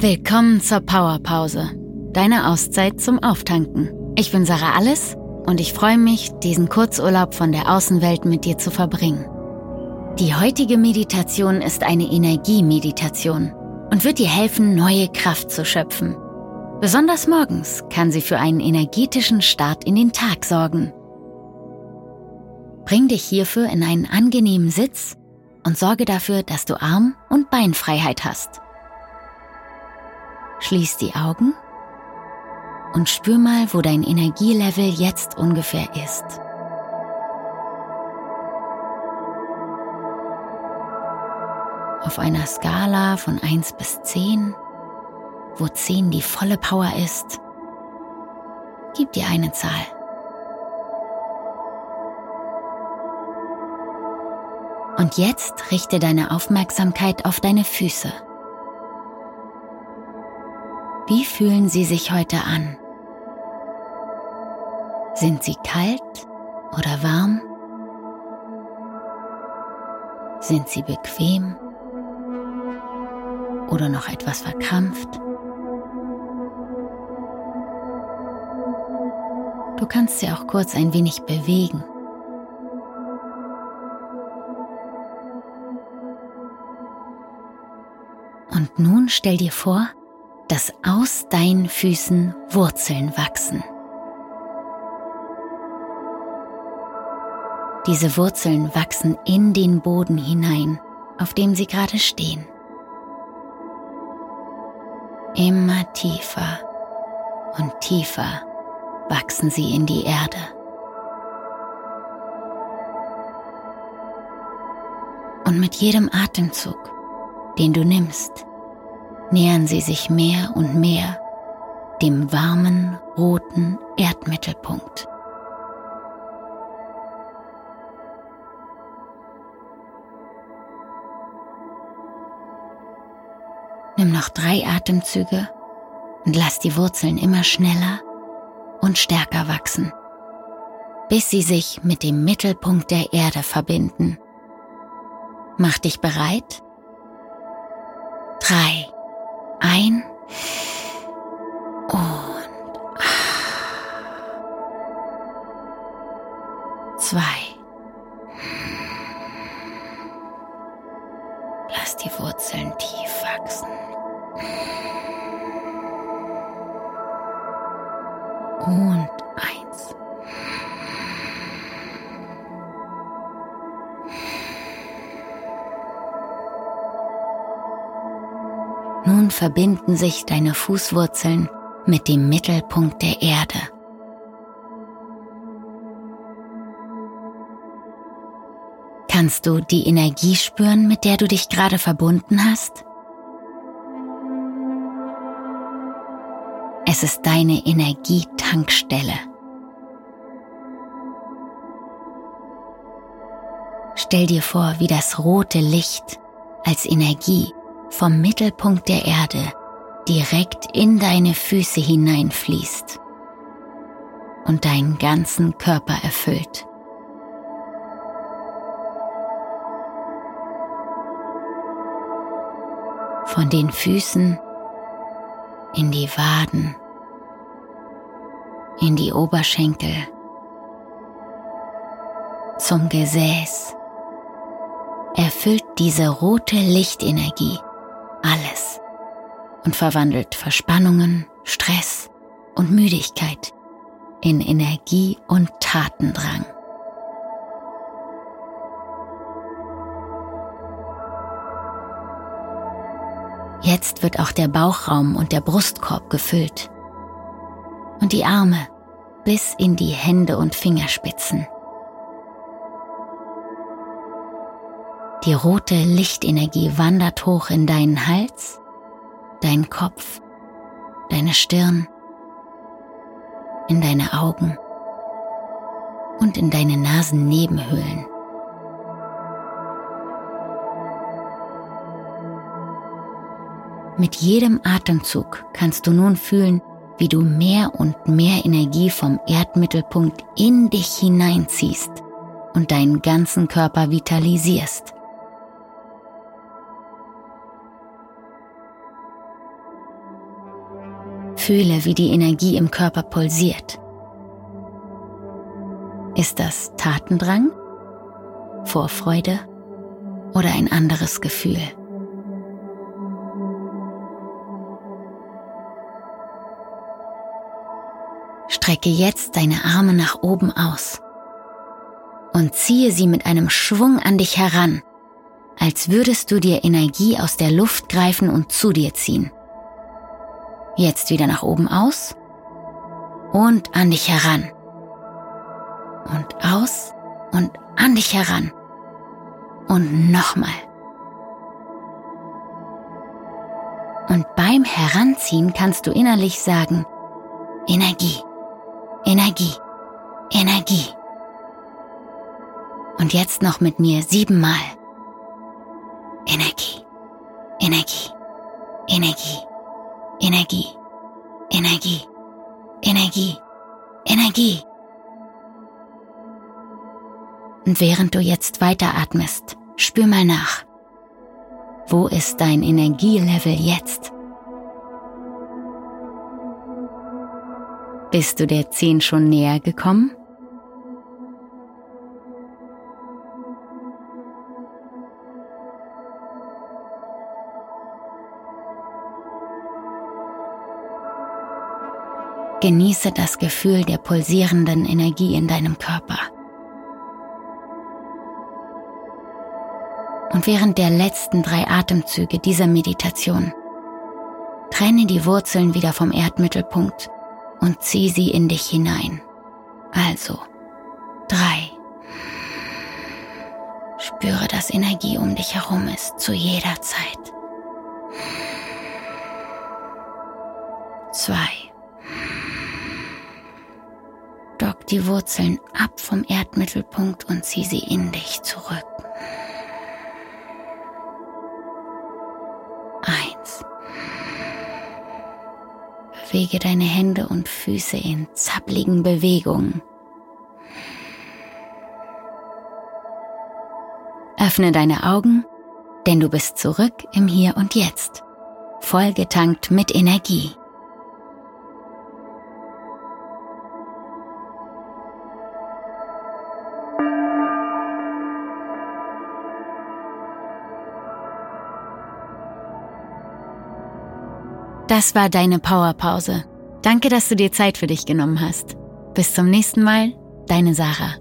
Willkommen zur Powerpause, deine Auszeit zum Auftanken. Ich bin Sarah Alles und ich freue mich, diesen Kurzurlaub von der Außenwelt mit dir zu verbringen. Die heutige Meditation ist eine Energiemeditation und wird dir helfen, neue Kraft zu schöpfen. Besonders morgens kann sie für einen energetischen Start in den Tag sorgen. Bring dich hierfür in einen angenehmen Sitz und sorge dafür, dass du Arm- und Beinfreiheit hast. Schließ die Augen und spür mal, wo dein Energielevel jetzt ungefähr ist. Auf einer Skala von 1 bis 10, wo 10 die volle Power ist, gib dir eine Zahl. Und jetzt richte deine Aufmerksamkeit auf deine Füße. Wie fühlen sie sich heute an? Sind sie kalt oder warm? Sind sie bequem oder noch etwas verkrampft? Du kannst sie auch kurz ein wenig bewegen. Und nun stell dir vor, dass aus deinen Füßen Wurzeln wachsen. Diese Wurzeln wachsen in den Boden hinein, auf dem sie gerade stehen. Immer tiefer und tiefer wachsen sie in die Erde. Und mit jedem Atemzug, den du nimmst, nähern sie sich mehr und mehr dem warmen, roten Erdmittelpunkt. Nimm noch drei Atemzüge und lass die Wurzeln immer schneller und stärker wachsen, bis sie sich mit dem Mittelpunkt der Erde verbinden. Mach dich bereit? Drei Lass die Wurzeln tief wachsen. Und Nun verbinden sich deine Fußwurzeln mit dem Mittelpunkt der Erde. Kannst du die Energie spüren, mit der du dich gerade verbunden hast? Es ist deine Energietankstelle. Stell dir vor, wie das rote Licht als Energie vom Mittelpunkt der Erde direkt in deine Füße hineinfließt und deinen ganzen Körper erfüllt. Von den Füßen in die Waden, in die Oberschenkel, zum Gesäß erfüllt diese rote Lichtenergie alles und verwandelt Verspannungen, Stress und Müdigkeit in Energie und Tatendrang. Jetzt wird auch der Bauchraum und der Brustkorb gefüllt und die Arme bis in die Hände und Fingerspitzen. Die rote Lichtenergie wandert hoch in deinen Hals, deinen Kopf, deine Stirn, in deine Augen und in deine Nasennebenhöhlen. Mit jedem Atemzug kannst du nun fühlen, wie du mehr und mehr Energie vom Erdmittelpunkt in dich hineinziehst und deinen ganzen Körper vitalisierst. Fühle, wie die Energie im Körper pulsiert. Ist das Tatendrang, Vorfreude oder ein anderes Gefühl? Strecke jetzt deine Arme nach oben aus und ziehe sie mit einem Schwung an dich heran, als würdest du dir Energie aus der Luft greifen und zu dir ziehen. Jetzt wieder nach oben aus und an dich heran. Und aus und an dich heran. Und nochmal. Und beim Heranziehen kannst du innerlich sagen, Energie, Energie, Energie. Und jetzt noch mit mir siebenmal. Energie, Energie, Energie, Energie, Energie, Energie, Energie. Und während du jetzt weiteratmest, spür mal nach. Wo ist dein Energielevel jetzt? Bist du der 10 schon näher gekommen? Genieße das Gefühl der pulsierenden Energie in deinem Körper. Und während der letzten drei Atemzüge dieser Meditation trenne die Wurzeln wieder vom Erdmittelpunkt und zieh sie in dich hinein. Also drei. Spüre, dass Energie um dich herum ist zu jeder Zeit. Zwei. Dock die Wurzeln ab vom Erdmittelpunkt und zieh sie in dich zurück. Bewege deine Hände und Füße in zappligen Bewegungen. Öffne deine Augen, denn du bist zurück im Hier und Jetzt, vollgetankt mit Energie. Das war deine Powerpause. Danke, dass du dir Zeit für dich genommen hast. Bis zum nächsten Mal, deine Sarah.